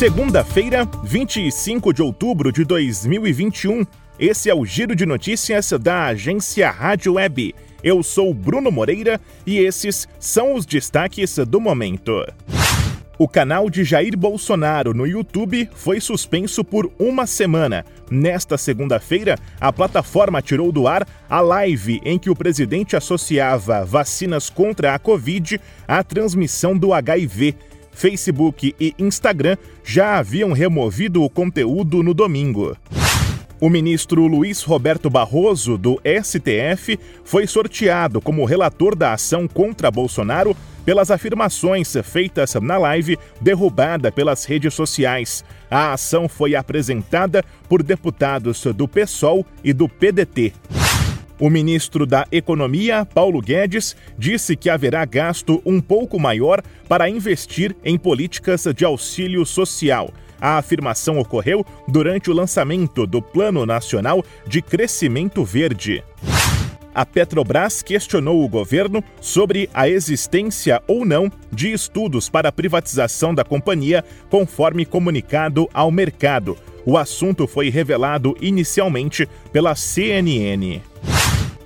Segunda-feira, 25 de outubro de 2021. Esse é o Giro de Notícias da agência Rádio Web. Eu sou Bruno Moreira e esses são os destaques do momento. O canal de Jair Bolsonaro no YouTube foi suspenso por uma semana. Nesta segunda-feira, a plataforma tirou do ar a live em que o presidente associava vacinas contra a Covid à transmissão do HIV. Facebook e Instagram já haviam removido o conteúdo no domingo. O ministro Luiz Roberto Barroso, do STF, foi sorteado como relator da ação contra Bolsonaro pelas afirmações feitas na live derrubada pelas redes sociais. A ação foi apresentada por deputados do PSOL e do PDT. O ministro da Economia, Paulo Guedes, disse que haverá gasto um pouco maior para investir em políticas de auxílio social. A afirmação ocorreu durante o lançamento do Plano Nacional de Crescimento Verde. A Petrobras questionou o governo sobre a existência ou não de estudos para a privatização da companhia, conforme comunicado ao mercado. O assunto foi revelado inicialmente pela CNN.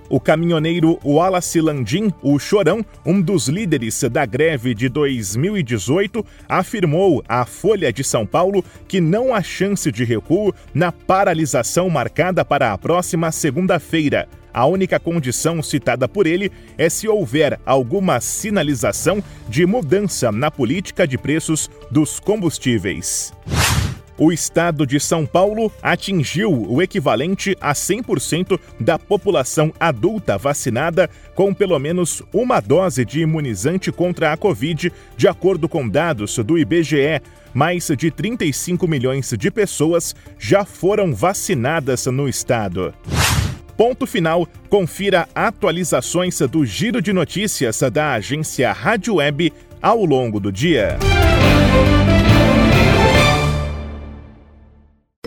O caminhoneiro Wallace Landim, o Chorão, um dos líderes da greve de 2018, afirmou à Folha de São Paulo que não há chance de recuo na paralisação marcada para a próxima segunda-feira. A única condição citada por ele é se houver alguma sinalização de mudança na política de preços dos combustíveis. O estado de São Paulo atingiu o equivalente a 100% da população adulta vacinada com pelo menos uma dose de imunizante contra a Covid, de acordo com dados do IBGE. Mais de 35 milhões de pessoas já foram vacinadas no estado. Ponto final. Confira atualizações do Giro de Notícias da agência Rádio Web ao longo do dia.